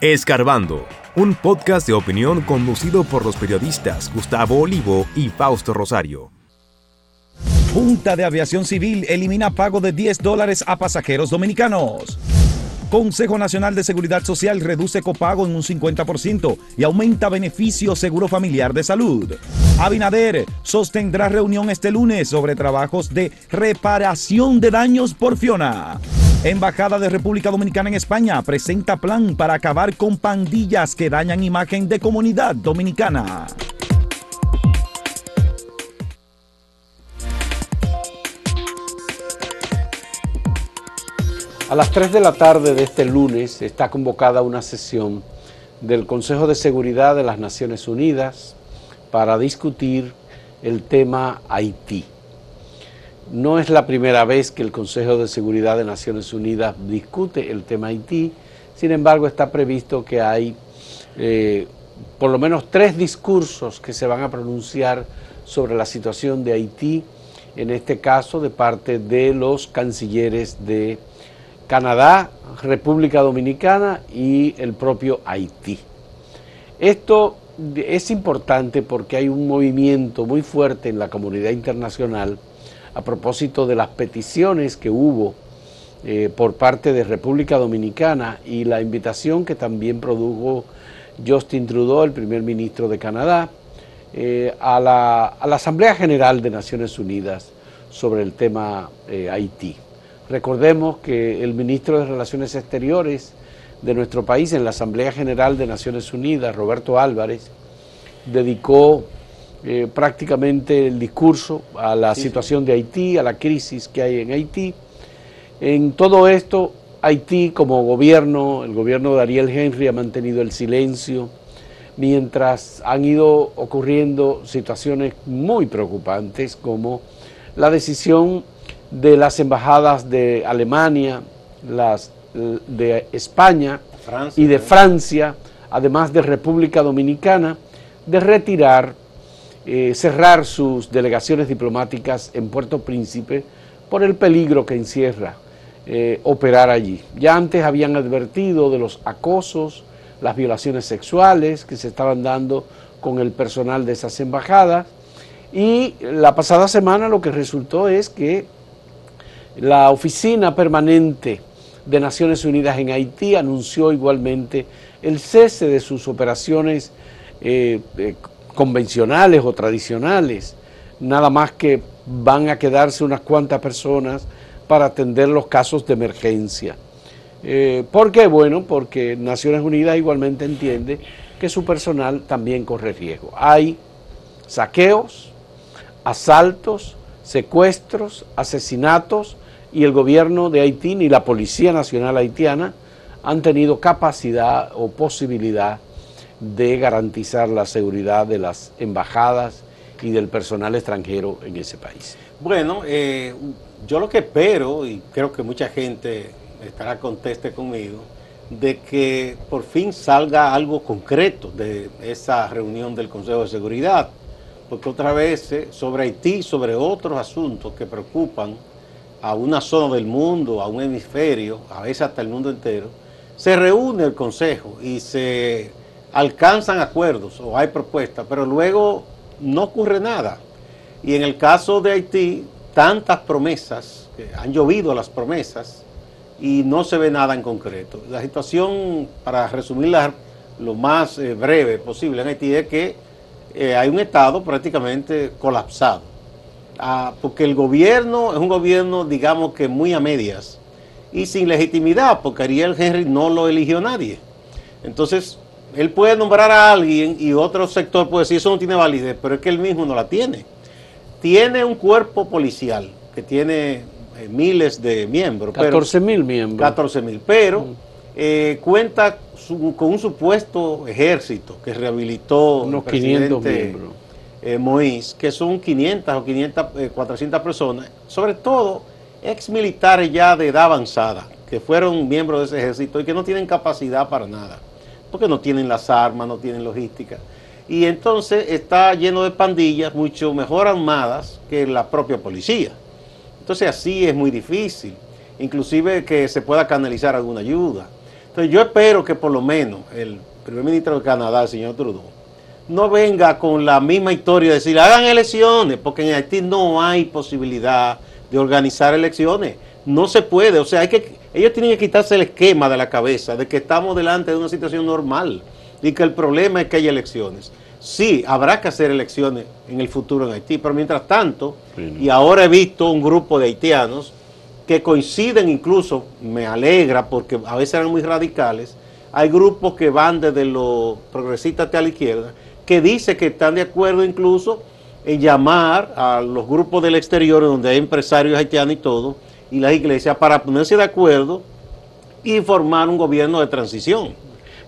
Escarbando, un podcast de opinión conducido por los periodistas Gustavo Olivo y Fausto Rosario. Junta de Aviación Civil elimina pago de 10 dólares a pasajeros dominicanos. Consejo Nacional de Seguridad Social reduce copago en un 50% y aumenta beneficio seguro familiar de salud. Abinader sostendrá reunión este lunes sobre trabajos de reparación de daños por Fiona. Embajada de República Dominicana en España presenta plan para acabar con pandillas que dañan imagen de comunidad dominicana. A las 3 de la tarde de este lunes está convocada una sesión del Consejo de Seguridad de las Naciones Unidas para discutir el tema Haití. No es la primera vez que el Consejo de Seguridad de Naciones Unidas discute el tema Haití, sin embargo está previsto que hay eh, por lo menos tres discursos que se van a pronunciar sobre la situación de Haití, en este caso de parte de los cancilleres de Canadá, República Dominicana y el propio Haití. Esto es importante porque hay un movimiento muy fuerte en la comunidad internacional a propósito de las peticiones que hubo eh, por parte de República Dominicana y la invitación que también produjo Justin Trudeau, el primer ministro de Canadá, eh, a, la, Asamblea General de Naciones Unidas sobre el tema eh, Haití. Recordemos que el ministro de Relaciones Exteriores de nuestro país en la Asamblea General de Naciones Unidas, Roberto Álvarez, dedicó eh, prácticamente el discurso a la situación de Haití, a la crisis que hay en Haití. En todo esto, Haití como gobierno, el gobierno de Ariel Henry ha mantenido el silencio, mientras han ido ocurriendo situaciones muy preocupantes como la decisión de las embajadas de Alemania, las de España y de Francia, además de República Dominicana, de retirar eh, cerrar sus delegaciones diplomáticas en Puerto Príncipe por el peligro que encierra eh, operar allí. Ya antes habían advertido de los acosos, las violaciones sexuales que se estaban dando con el personal de esas embajadas y la pasada semana lo que resultó es que la oficina permanente de Naciones Unidas en Haití anunció igualmente el cese de sus operaciones eh, convencionales o tradicionales, nada más que van a quedarse unas cuantas personas para atender los casos de emergencia. Eh, ¿Por qué? Bueno, porque Naciones Unidas igualmente entiende que su personal también corre riesgo. Hay saqueos, asaltos, secuestros, asesinatos y el gobierno de Haití ni la Policía Nacional Haitiana han tenido capacidad o posibilidad de garantizar la seguridad de las embajadas y del personal extranjero en ese país? Bueno, eh, yo lo que espero, y creo que mucha gente estará conteste conmigo, de que por fin salga algo concreto de esa reunión del Consejo de Seguridad, porque otra vez eh, sobre Haití, sobre otros asuntos que preocupan a una zona del mundo, a un hemisferio, a veces hasta el mundo entero, se reúne el Consejo y se alcanzan acuerdos o hay propuestas, pero luego no ocurre nada. Y en el caso de Haití, tantas promesas, que han llovido las promesas y no se ve nada en concreto. La situación, para resumirla lo más eh, breve posible en Haití, es que eh, hay un Estado prácticamente colapsado. Ah, porque el gobierno es un gobierno, digamos que muy a medias y sin legitimidad, porque Ariel Henry no lo eligió nadie. Entonces, él puede nombrar a alguien y otro sector puede decir eso no tiene validez, pero es que él mismo no la tiene. Tiene un cuerpo policial que tiene eh, miles de miembros. 14 mil miembros. 14 mil, pero mm. eh, cuenta con un supuesto ejército que rehabilitó unos 500 miembros. Eh, Moïse, que son 500 o 500, 400 personas, sobre todo ex militares ya de edad avanzada, que fueron miembros de ese ejército y que no tienen capacidad para nada porque no tienen las armas, no tienen logística. Y entonces está lleno de pandillas mucho mejor armadas que la propia policía. Entonces así es muy difícil, inclusive que se pueda canalizar alguna ayuda. Entonces yo espero que por lo menos el primer ministro de Canadá, el señor Trudeau, no venga con la misma historia de decir, hagan elecciones, porque en Haití no hay posibilidad de organizar elecciones. No se puede, o sea, hay que, ellos tienen que quitarse el esquema de la cabeza de que estamos delante de una situación normal y que el problema es que hay elecciones. Sí, habrá que hacer elecciones en el futuro en Haití, pero mientras tanto, y ahora he visto un grupo de haitianos que coinciden incluso, me alegra porque a veces eran muy radicales, hay grupos que van desde los progresistas hasta la izquierda, que dice que están de acuerdo incluso en llamar a los grupos del exterior, donde hay empresarios haitianos y todo, y las iglesias, para ponerse de acuerdo y formar un gobierno de transición.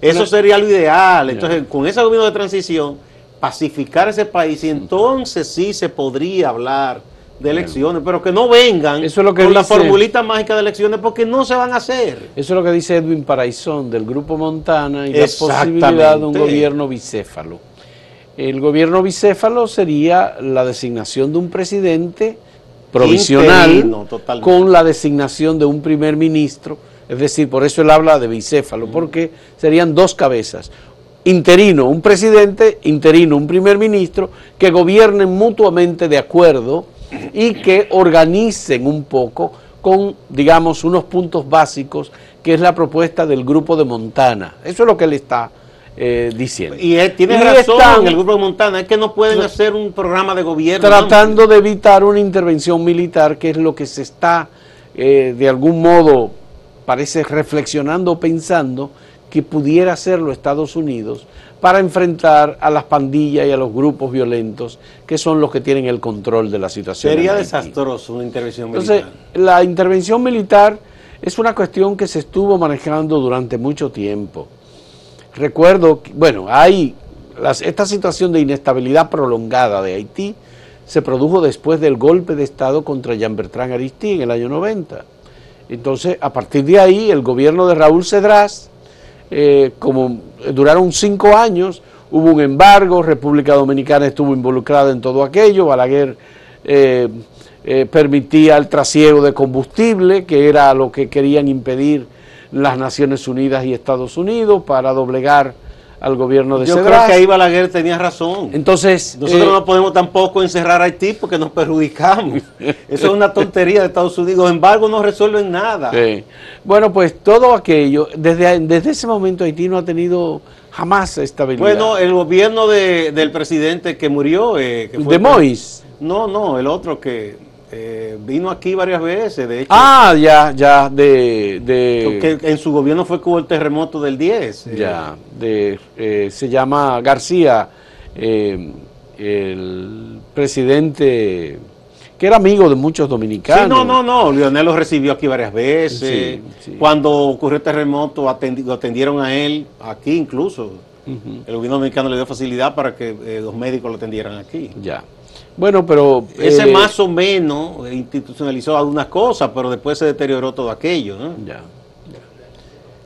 Eso sería lo ideal. Entonces, con ese gobierno de transición, pacificar ese país y entonces sí se podría hablar de elecciones, pero que no vengan Eso es lo que con la formulita mágica de elecciones porque no se van a hacer. Eso es lo que dice Edwin Paraizón del Grupo Montana y la posibilidad de un gobierno bicéfalo. El gobierno bicéfalo sería la designación de un presidente provisional Interino, con la designación de un primer ministro, es decir, por eso él habla de bicéfalo, porque serían dos cabezas. Interino, un presidente, interino, un primer ministro, que gobiernen mutuamente de acuerdo y que organicen un poco con, digamos, unos puntos básicos, que es la propuesta del grupo de Montana. Eso es lo que él está eh, diciendo. Y él tiene Y razón están el grupo de Montana, es que no pueden hacer un programa de gobierno. tratando de evitar una intervención militar, que es lo que se está, eh, de algún modo, parece reflexionando o pensando que pudiera hacerlo Estados Unidos para enfrentar a las pandillas y a los grupos violentos que son los que tienen el control de la situación. Sería desastroso una intervención Entonces, militar. la intervención militar es una cuestión que se estuvo manejando durante mucho tiempo. Recuerdo, bueno, hay las- esta situación de inestabilidad prolongada de Haití se produjo después del golpe de Estado contra Jean Bertrand Aristide en el año 90. Entonces, a partir de ahí, el gobierno de Raúl Cedrás, eh, como duraron cinco años, hubo un embargo, República Dominicana estuvo involucrada en todo aquello, Balaguer eh, eh, permitía el trasiego de combustible, que era lo que querían impedir las Naciones Unidas y Estados Unidos para doblegar al gobierno de Yo creo que ahí Balaguer tenía razón. Entonces, Nosotros eh, no podemos tampoco encerrar a Haití porque nos perjudicamos. Eso es una tontería de Estados Unidos. Los embargos no resuelven nada. Sí. Bueno, pues todo aquello, desde, desde ese momento Haití no ha tenido jamás estabilidad. Bueno, el gobierno de- del presidente que murió. eh, que fue- de Mois. No, no, el otro que eh, vino aquí varias veces. De hecho, Ah, ya, ya, de... de que en su gobierno fue que hubo el terremoto del 10. eh, ya, de, eh, se llama García, eh, el presidente que era amigo de muchos dominicanos. Sí, no, no, no. Lionel lo recibió aquí varias veces. Sí, sí. Cuando ocurrió el terremoto, atendi- lo atendieron a él, aquí incluso. El gobierno dominicano le dio facilidad para que los médicos lo atendieran aquí. Ya. Bueno, pero... Ese eh, más o menos institucionalizó algunas cosas, pero después se deterioró todo aquello. ¿no? Ya, ya.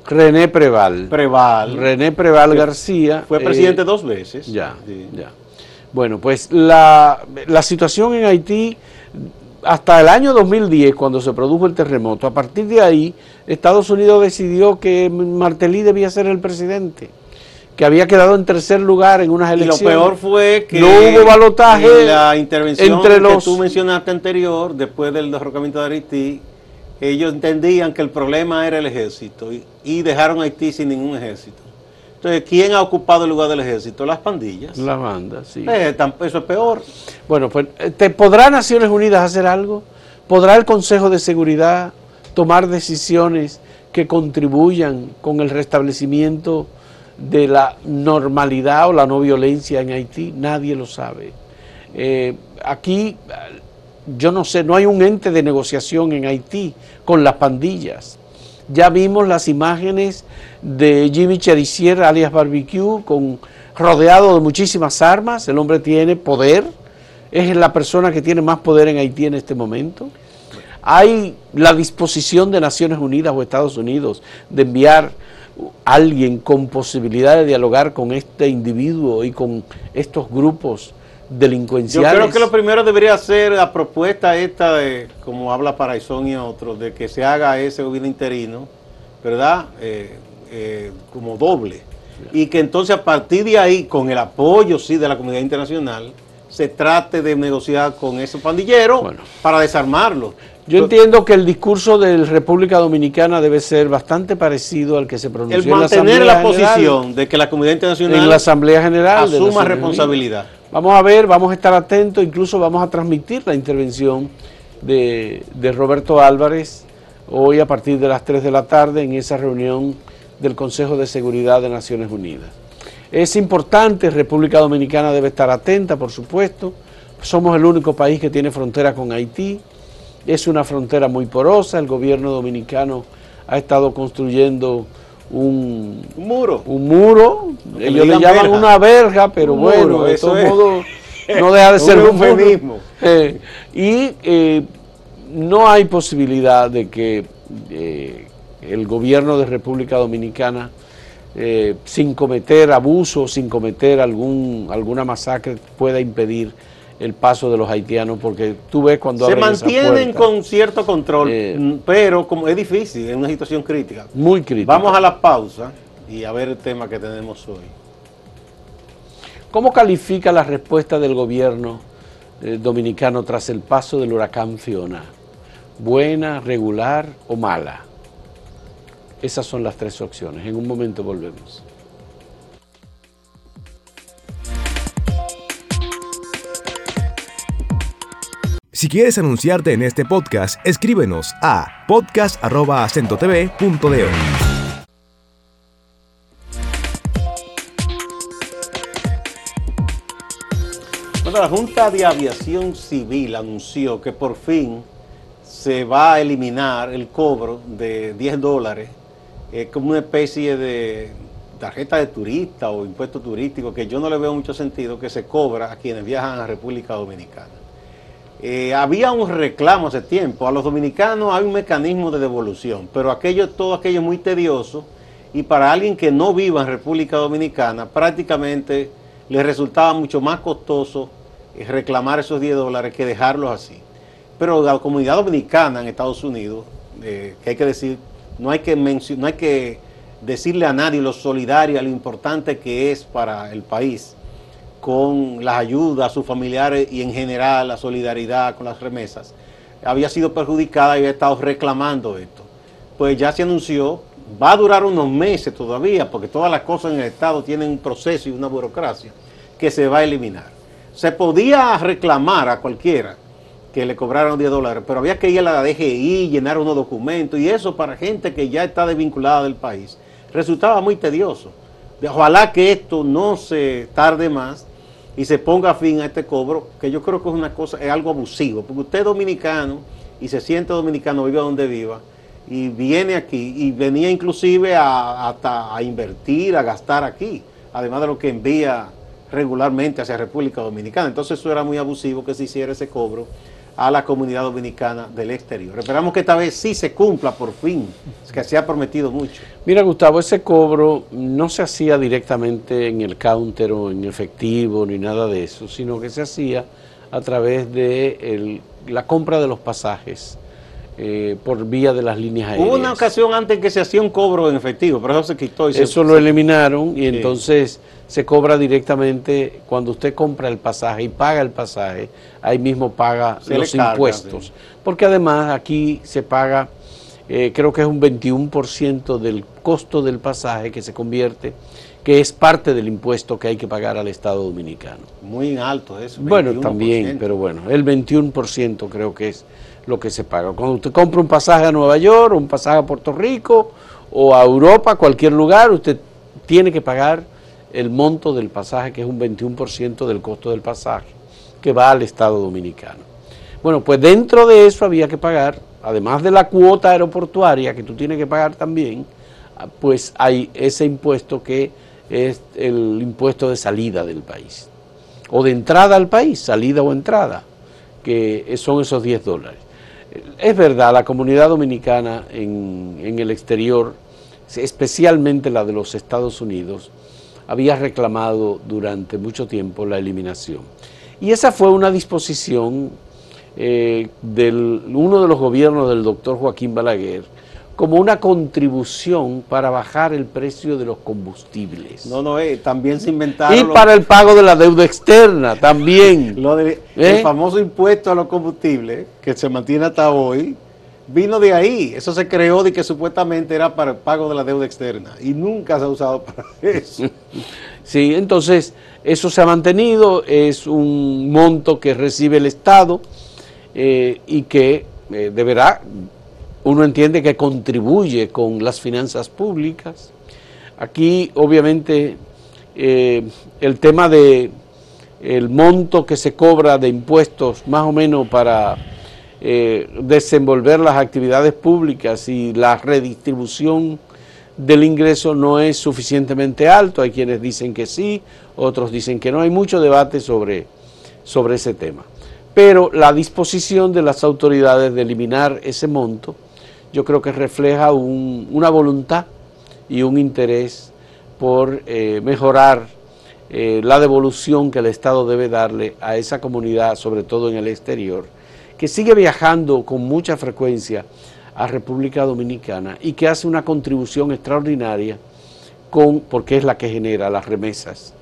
René Preval. Preval René Preval García. fue eh, presidente dos veces. Ya, Sí. ya. Bueno, pues la, la situación en Haití, hasta el año 2010, cuando se produjo el terremoto, a partir de ahí, Estados Unidos decidió que Martelly debía ser el presidente, que había quedado en tercer lugar en unas Y lo elecciones. peor fue que No hubo balotaje en la intervención entre que los- tú mencionaste anterior, después del derrocamiento de Haití, ellos entendían que el problema era el ejército y, y dejaron a Haití sin ningún ejército. Entonces, ¿quién ha ocupado el lugar del ejército? Las pandillas. La banda, sí. Eh, eso es peor. Bueno, pues, eh, ¿te ¿podrá Naciones Unidas hacer algo? ¿Podrá el Consejo de Seguridad tomar decisiones que contribuyan con el restablecimiento de la normalidad o la no violencia en Haití? Nadie lo sabe. Eh, aquí, yo no sé, no hay un ente de negociación en Haití con las pandillas. Ya vimos las imágenes de Jimmy Cherisier, alias Barbecue, con, rodeado de muchísimas armas. El hombre tiene poder, es la persona que tiene más poder en Haití en este momento. Hay la disposición de Naciones Unidas o Estados Unidos de enviar alguien con posibilidad de dialogar con este individuo y con estos grupos Yo delincuenciales. creo que lo primero debería ser la propuesta esta de, como habla Paraizón y otros, de que se haga ese gobierno interino, ¿verdad? Eh, eh, como doble. Y que entonces a partir de ahí, con el apoyo sí de la comunidad internacional, se trate de negociar con esos pandilleros para desarmarlos. Yo entiendo que el discurso de República Dominicana debe ser bastante parecido al que se pronunció el mantener en la, posición de que la comunidad internacional en la Asamblea General asuma responsabilidad. Vamos a ver, vamos a estar atentos, incluso vamos a transmitir la intervención de, de Roberto Álvarez hoy a partir de las 3 de la tarde en esa reunión del Consejo de Seguridad de Naciones Unidas. Es importante, República Dominicana debe estar atenta, por supuesto. Somos el único país que tiene frontera con Haití. Es una frontera muy porosa. El gobierno dominicano ha estado construyendo un, muro. Un muro. Ellos le, llaman una verja, pero bueno, de todos modos no deja de ser un mismo. Eh, y eh, no hay posibilidad de que eh, el gobierno de República Dominicana sin cometer abuso, sin cometer algún, alguna masacre, pueda impedir el paso de los haitianos, porque tú ves cuando... Se mantienen con cierto control, eh, mm, pero como es difícil, es una situación crítica. Muy crítica. Vamos a la pausa y a ver el tema que tenemos hoy. ¿Cómo califica la respuesta del gobierno eh, dominicano tras el paso del huracán Fiona? ¿Buena, regular o mala? Esas son las tres opciones. En un momento volvemos. Si quieres anunciarte en este podcast, escríbenos a podcast.acentotv.de. Bueno, la Junta de Aviación Civil anunció que por fin se va a eliminar el cobro de 10 dólares eh, como una especie de tarjeta de turista o impuesto turístico que yo no le veo mucho sentido que se cobra a quienes viajan a República Dominicana. Eh, había un reclamo hace tiempo. A los dominicanos hay un mecanismo de devolución, pero aquello, todo aquello es muy tedioso y para alguien que no viva en República Dominicana prácticamente le resultaba mucho más costoso eh, reclamar esos 10 dólares que dejarlos así. Pero la comunidad dominicana en Estados Unidos, eh, que hay que decir, no hay que, no hay que decirle a nadie lo solidario, lo importante que es para el país con las ayudas a sus familiares y en general la solidaridad con las remesas, había sido perjudicada y había estado reclamando esto. Pues ya se anunció, va a durar unos meses todavía, porque todas las cosas en el Estado tienen un proceso y una burocracia que se va a eliminar. Se podía reclamar a cualquiera que le cobraran 10 dólares, pero había que ir a la DGI, llenar unos documentos, y eso para gente que ya está desvinculada del país resultaba muy tedioso. Ojalá que esto no se tarde más y se ponga fin a este cobro, que yo creo que es una cosa, es algo abusivo, porque usted es dominicano y se siente dominicano, viva donde viva, y viene aquí, y venía inclusive a, hasta a invertir, a gastar aquí, además de lo que envía regularmente hacia República Dominicana. Entonces eso era muy abusivo que se hiciera ese cobro a la comunidad dominicana del exterior. Esperamos que esta vez sí se cumpla por fin, que se ha prometido mucho. Mira Gustavo, ese cobro no se hacía directamente en el counter o en efectivo ni nada de eso, sino que se hacía a través de la compra de los pasajes. Eh, por vía de las líneas aéreas. Hubo una ocasión antes que se hacía un cobro en efectivo, pero eso se quitó. Y eso lo eliminaron y entonces se cobra directamente cuando usted compra el pasaje y paga el pasaje, ahí mismo paga los impuestos. Porque además aquí se paga, eh, creo que es un 21% del costo del pasaje que se convierte, que es parte del impuesto que hay que pagar al Estado Dominicano. Muy alto eso. Bueno, también, pero bueno, el 21% creo que es lo que se paga. Cuando usted compra un pasaje a Nueva York, un pasaje a Puerto Rico o a Europa, cualquier lugar, usted tiene que pagar el monto del pasaje, que es un 21% del costo del pasaje, que va al Estado Dominicano. Bueno, pues dentro de eso había que pagar, además de la cuota aeroportuaria que tú tienes que pagar también, pues hay ese impuesto que es el impuesto de salida del país, o de entrada al país, salida o entrada, que son esos 10 dólares. Es verdad, la comunidad dominicana en, el exterior, especialmente la de los Estados Unidos, había reclamado durante mucho tiempo la eliminación. Y esa fue una disposición eh, de uno de los gobiernos del doctor Joaquín Balaguer, como una contribución para bajar el precio de los combustibles. No, no, eh, también se inventaron... Y para el pago de la deuda externa también. lo de, El ¿Eh? famoso impuesto a los combustibles, que se mantiene hasta hoy, vino de ahí. Eso se creó de que supuestamente era para el pago de la deuda externa y nunca se ha usado para eso. Sí, entonces eso se ha mantenido, es un monto que recibe el Estado eh, y que deberá uno entiende que contribuye con las finanzas públicas. Aquí, obviamente, eh, el tema de el monto que se cobra de impuestos más o menos para eh, desenvolver las actividades públicas y la redistribución del ingreso no es suficientemente alto. Hay quienes dicen que sí, otros dicen que no. Hay mucho debate sobre, sobre ese tema. Pero la disposición de las autoridades de eliminar ese monto yo creo que refleja una voluntad y un interés por eh, mejorar eh, la devolución que el Estado debe darle a esa comunidad, sobre todo en el exterior, que sigue viajando con mucha frecuencia a República Dominicana y que hace una contribución extraordinaria con, porque es la que genera las remesas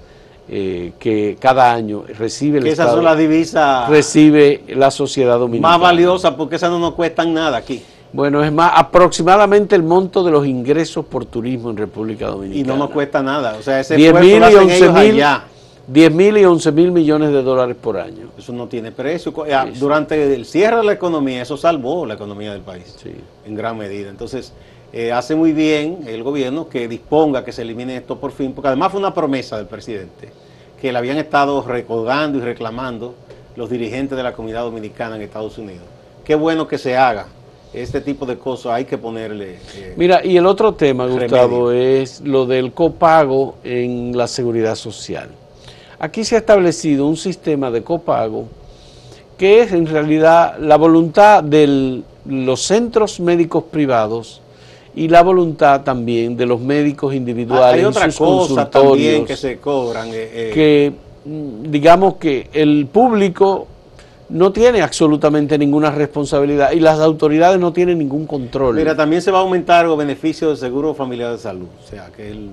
eh, que cada año recibe el Estado. Esas son las divisas. Recibe la sociedad dominicana. Más valiosas porque esas no nos cuestan nada aquí. Bueno, es más, aproximadamente el monto de los ingresos por turismo en República Dominicana. Y no nos cuesta nada. O sea, ese 10 mil y 11 mil. 10 mil y 11 mil millones de dólares por año. Eso no tiene precio. Ah, durante el cierre de la economía, eso salvó la economía del país. Sí. En gran medida. Entonces, eh, hace muy bien el gobierno que disponga que se elimine esto por fin, porque además fue una promesa del presidente, que le habían estado recordando y reclamando los dirigentes de la comunidad dominicana en Estados Unidos. Qué bueno que se haga este tipo de cosas hay que ponerle... Eh, Mira, y el otro tema, Gustavo, es lo del copago en la seguridad social. Aquí se ha establecido un sistema de copago que es en realidad la voluntad de los centros médicos privados y la voluntad también de los médicos individuales. Hay otra cosa también que se cobran. Eh, eh. Que mm, digamos que el público no tiene absolutamente ninguna responsabilidad y las autoridades no tienen ningún control. Mira, también se va a aumentar los beneficios del seguro familiar de salud, o sea, que el,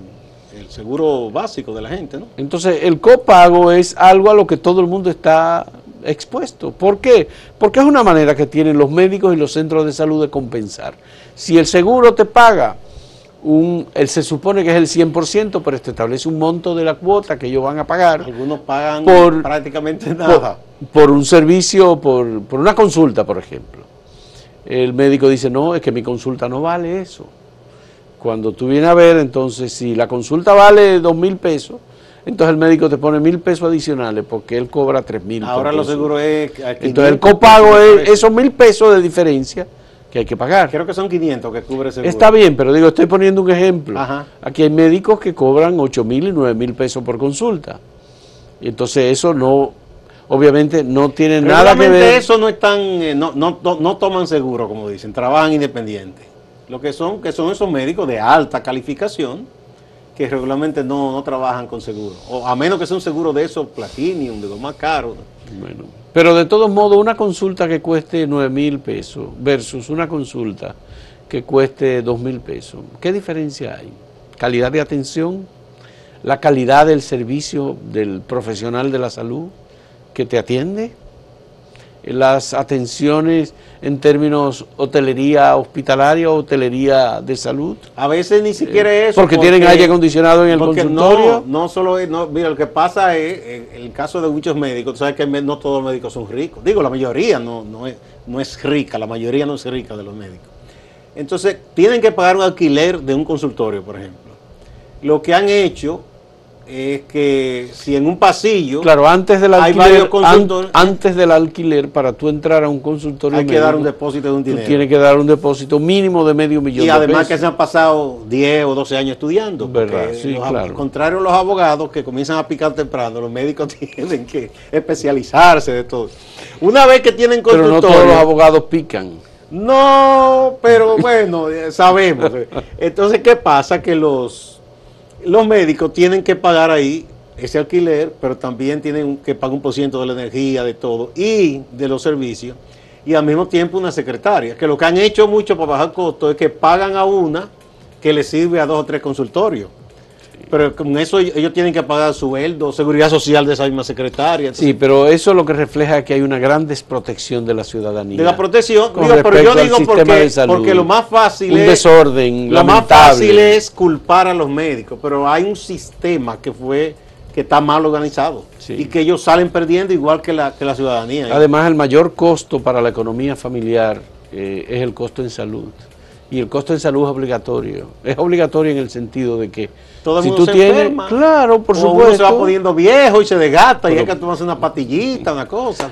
el seguro básico de la gente, ¿no? Entonces, el copago es algo a lo que todo el mundo está expuesto. ¿Por qué? Porque es una manera que tienen los médicos y los centros de salud de compensar. Si el seguro te paga un, él se supone que es el 100%, pero este establece un monto de la cuota que ellos van a pagar. Algunos pagan por, prácticamente nada. Por, un servicio, por, por, una consulta, por ejemplo. El médico dice, no, es que mi consulta no vale eso. Cuando tú vienes a ver, entonces, si la consulta vale dos mil pesos, entonces el médico te pone mil pesos adicionales porque él cobra tres mil. Ahora lo seguro es... Entonces el copago es esos mil pesos de diferencia que hay que pagar. Creo que son 500 que cubre seguro. Está bien, pero digo, estoy poniendo un ejemplo. Aquí hay médicos que cobran 8 mil y 9 mil pesos por consulta. Y entonces eso no, obviamente no tiene nada que ver. eso no están, eh, no, no, no, toman seguro, como dicen, trabajan independientes. Lo que son, que son esos médicos de alta calificación que regularmente no, no trabajan con seguro. O a menos que sea un seguro de esos platinum, de los más caros. Bueno. Pero de todos modos, una consulta que cueste 9 mil pesos versus una consulta que cueste 2 mil pesos, ¿qué diferencia hay? ¿Calidad de atención? ¿La calidad del servicio del profesional de la salud que te atiende? las atenciones en términos hotelería hospitalaria o hotelería de salud. A veces ni siquiera eh, eso. Porque, tienen aire acondicionado en el consultorio. No, no solo es, no, mira, lo que pasa es, en el caso de muchos médicos, tú sabes que no todos los médicos son ricos. Digo, la mayoría no, no, es, no es rica, la mayoría no es rica de los médicos. Entonces, tienen que pagar un alquiler de un consultorio, por ejemplo. Lo que han hecho es que si en un pasillo claro antes del alquiler antes del alquiler para tú entrar a un consultorio hay que dar un depósito de un dinero. tienes que dar un depósito mínimo de medio millón y además que se han pasado 10 o 12 años estudiando ¿verdad? Sí, al contrario los abogados que comienzan a picar temprano los médicos tienen que especializarse de todo. Una vez que tienen consultorio pero no todos los abogados pican. No pero bueno sabemos entonces qué pasa que los los médicos tienen que pagar ahí ese alquiler, pero también tienen que pagar un por ciento de la energía, de todo, y de los servicios. y al mismo tiempo una secretaria, que lo que han hecho mucho para bajar costos es que pagan a una que le sirve a dos o tres consultorios. Pero con eso ellos tienen que pagar sueldo, seguridad social de esa misma secretaria. sí, pero eso lo que refleja es que hay una gran desprotección de la ciudadanía. De la protección, pero yo digo porque, porque, lo más fácil un es... desorden, Lo más fácil es culpar a los médicos, pero hay un sistema que fue que está mal organizado y que ellos salen perdiendo igual que la, que la ciudadanía. Además, el mayor costo para la economía familiar eh, es el costo en salud. Y el costo en salud es obligatorio. Es obligatorio en el sentido de que todo el si mundo tú se tienes, enferma. claro, por supuesto. Uno se va poniendo viejo y se desgasta y hay que tomarse una patillita, una cosa.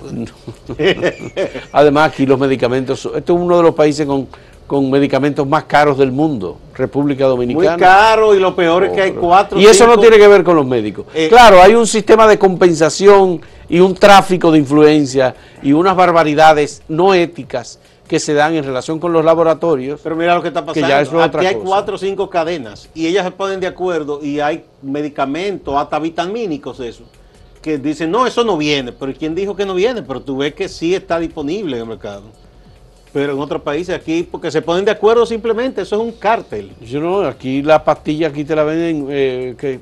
Además, aquí los medicamentos, este es uno de los países con, con medicamentos más caros del mundo, República Dominicana. Muy caro y lo peor es que hay cuatro. Y eso cinco, no tiene que ver con los médicos. Eh, claro, hay un sistema de compensación y un tráfico de influencia y unas barbaridades no éticas que se dan en relación con los laboratorios. Pero mira lo que está pasando. Que ya es Aquí otra hay cosa. cuatro o cinco cadenas y ellas se ponen de acuerdo y hay medicamentos, hasta vitamínicos, eso, que dicen, no, eso no viene. Pero ¿quién dijo que no viene? Pero tú ves que sí está disponible en el mercado. Pero en otros países aquí, porque se ponen de acuerdo simplemente, eso es un cártel. Yo no, aquí la pastilla, aquí te la venden, eh, que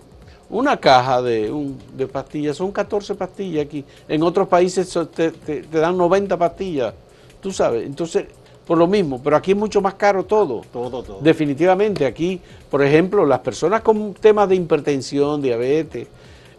una caja de, un, de pastillas, son 14 pastillas aquí. En otros países so- te, te- te dan 90 pastillas, tú sabes. Entonces, por lo mismo, pero aquí es mucho más caro todo. Todo, todo. Definitivamente, aquí, por ejemplo, las personas con temas de hipertensión, diabetes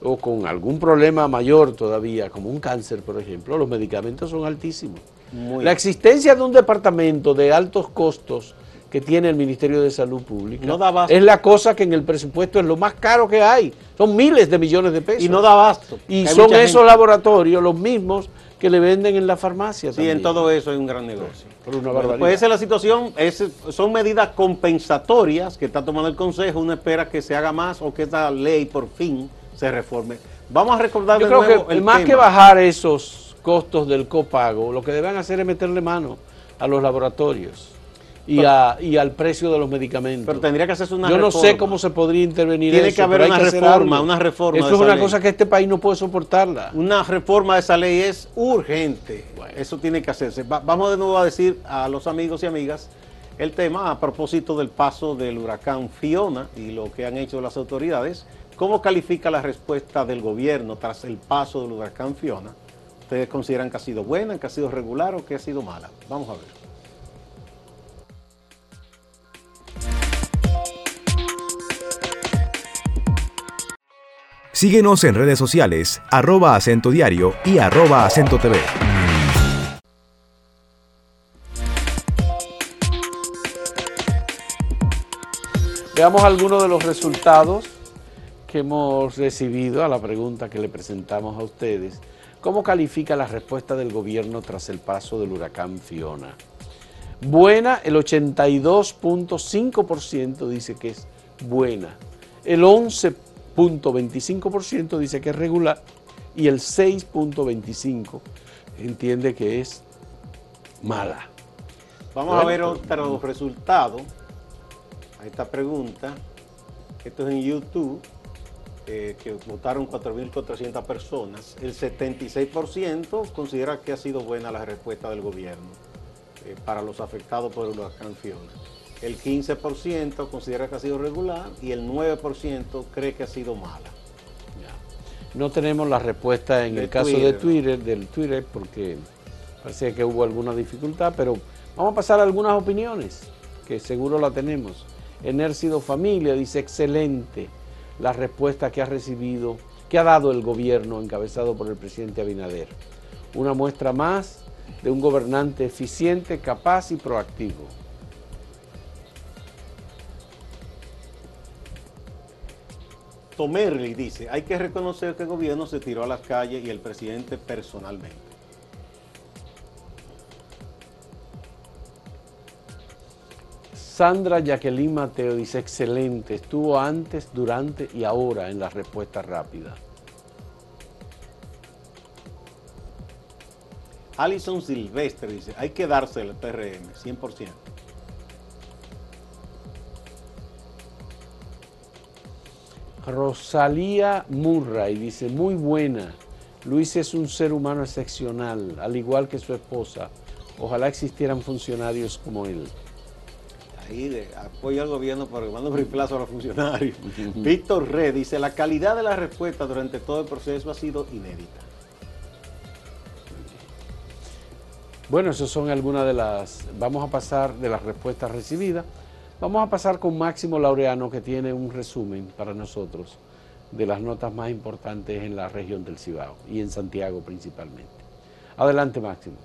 o con algún problema mayor todavía, como un cáncer, por ejemplo, los medicamentos son altísimos. Muy La existencia de un departamento de altos costos que tiene el Ministerio de Salud Pública No da abasto. es la cosa que en el presupuesto es lo más caro que hay. Son miles de millones de pesos. y no da abasto. Y son esos gente- laboratorios los mismos que le venden en la farmacia. Sí, también. en todo eso hay un gran negocio. Por una Bueno, barbaridad. pues esa es la situación, es- son medidas compensatorias que está tomando el Consejo, uno espera que se haga más o que esta ley por fin se reforme. Vamos a recordar Yo de creo nuevo que el más tema. que bajar esos costos del copago, lo que deben hacer es meterle mano a los laboratorios y, a- y al precio de los medicamentos. Pero tendría que hacerse una Yo no reforma. sé cómo se podría intervenir Tiene eso, que haber una reforma, una reforma Eso de es una ley. cosa que este país no puede soportarla. Una reforma de esa ley es urgente. Eso tiene que hacerse. Va- vamos de nuevo a decir a los amigos y amigas el tema a propósito del paso del huracán Fiona y lo que han hecho las autoridades. ¿Cómo califica la respuesta del gobierno tras el paso del huracán Fiona? ¿Ustedes consideran que ha sido buena, que ha sido regular o que ha sido mala? Vamos a ver. Síguenos en redes sociales, arroba acento diario y arroba acento TV. Veamos algunos de los resultados que hemos recibido a la pregunta que le presentamos a ustedes. ¿Cómo califica la respuesta del gobierno tras el paso del huracán Fiona? Buena, el 82.5% dice que es buena. El 11.25% dice que es regular. Y el 6.25% entiende que es mala. Vamos Bueno, a ver otro resultado a esta pregunta. Esto es en YouTube, eh, que votaron 4.400 personas. El 76% considera que ha sido buena la respuesta del gobierno eh, para los afectados por el huracán Fiona. El 15% considera que ha sido regular y el 9% cree que ha sido mala. No tenemos la respuesta en De el caso de Twitter. Twitter, del Twitter, porque parece que hubo alguna dificultad, pero vamos a pasar a algunas opiniones, que seguro la tenemos. Enércido Familia dice, excelente la respuesta que ha recibido, que ha dado el gobierno encabezado por el presidente Abinader. Una muestra más de un gobernante eficiente, capaz y proactivo. Tomerli dice, hay que reconocer que el gobierno se tiró a las calles y el presidente personalmente. Sandra Jacqueline Mateo dice, excelente, estuvo antes, durante y ahora en la respuesta rápida. Alison Silvestre dice, hay que dárselo al PRM, 100%. Rosalía Murray dice, muy buena. Luis es un ser humano excepcional, al igual que su esposa. Ojalá existieran funcionarios como él. Ahí de apoyo al gobierno pero mando plazo a los funcionarios. Víctor Red dice, la calidad de la respuesta durante todo el proceso ha sido inédita. Bueno, esas son algunas de las... Vamos a pasar de las respuestas recibidas. Vamos a pasar con Máximo Laureano, que tiene un resumen para nosotros de las notas más importantes en la región del Cibao y en Santiago principalmente. Adelante, Máximo.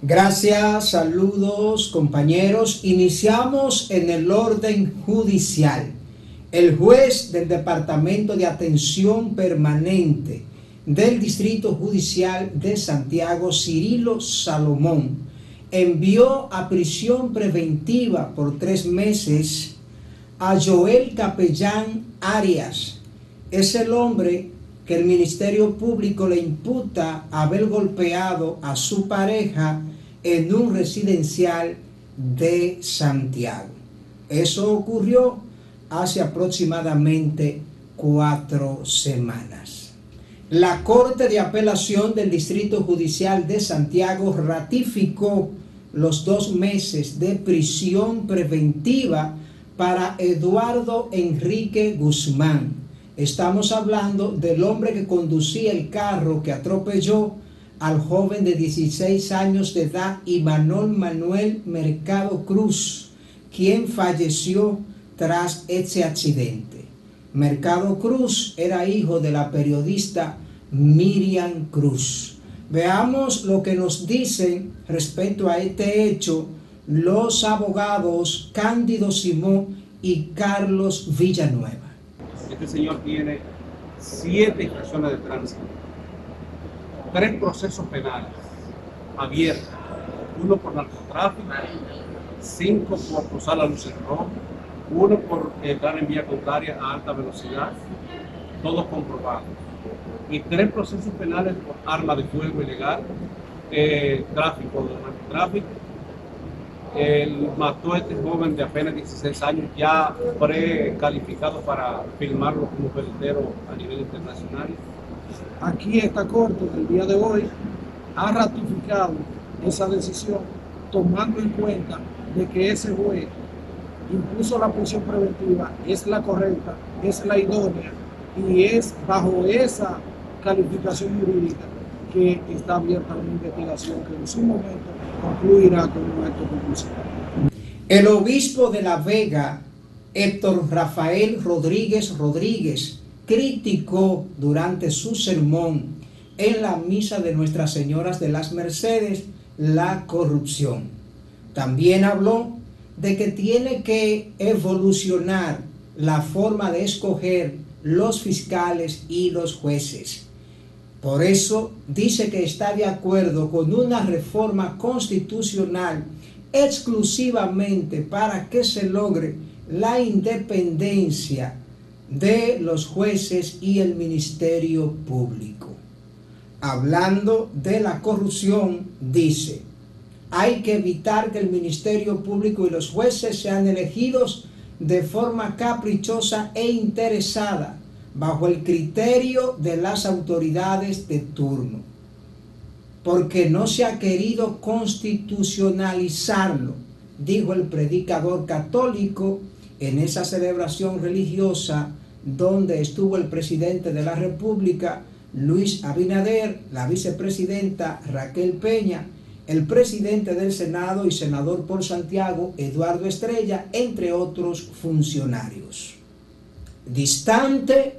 Gracias, saludos compañeros. Iniciamos en el orden judicial. El juez del Departamento de Atención Permanente del Distrito Judicial de Santiago, Cirilo Salomón, envió a prisión preventiva por tres meses a Joel Capellán Arias. Es el hombre que el Ministerio Público le imputa haber golpeado a su pareja en un residencial de Santiago. Eso ocurrió hace aproximadamente cuatro semanas. La Corte de Apelación del Distrito Judicial de Santiago ratificó los dos meses de prisión preventiva para Eduardo Enrique Guzmán. Estamos hablando del hombre que conducía el carro que atropelló al joven de 16 años de edad, Imanol Manuel Mercado Cruz, quien falleció tras ese accidente. Mercado Cruz era hijo de la periodista Miriam Cruz. Veamos lo que nos dicen respecto a este hecho los abogados Cándido Simón y Carlos Villanueva. Este señor tiene siete infracciones de tránsito, tres procesos penales abiertos, uno por narcotráfico, cinco por cruzar la luz en rojo, uno por entrar en vía contraria a alta velocidad, todos comprobados. Y tres procesos penales por arma de fuego ilegal, eh, tráfico de narcotráfico. Él mató a este joven de apenas 16 años, ya precalificado para filmarlo como pelotero a nivel internacional. Aquí esta corte, el día de hoy, ha ratificado esa decisión, tomando en cuenta de que ese juez incluso la prisión preventiva es la correcta, es la idónea y es bajo esa calificación jurídica que está abierta una investigación que en su momento concluirá con un acto conclusivo. El obispo de La Vega, Héctor Rafael Rodríguez Rodríguez, criticó durante su sermón en la misa de Nuestras Señoras de las Mercedes la corrupción. También habló de que tiene que evolucionar la forma de escoger los fiscales y los jueces. Por eso dice que está de acuerdo con una reforma constitucional exclusivamente para que se logre la independencia de los jueces y el Ministerio Público. Hablando de la corrupción, dice, hay que evitar que el Ministerio Público y los jueces sean elegidos de forma caprichosa e interesada, bajo el criterio de las autoridades de turno, porque no se ha querido constitucionalizarlo, dijo el predicador católico en esa celebración religiosa donde estuvo el presidente de la República, Luis Abinader, la vicepresidenta Raquel Peña, el presidente del Senado y senador por Santiago, Eduardo Estrella, entre otros funcionarios. Distante,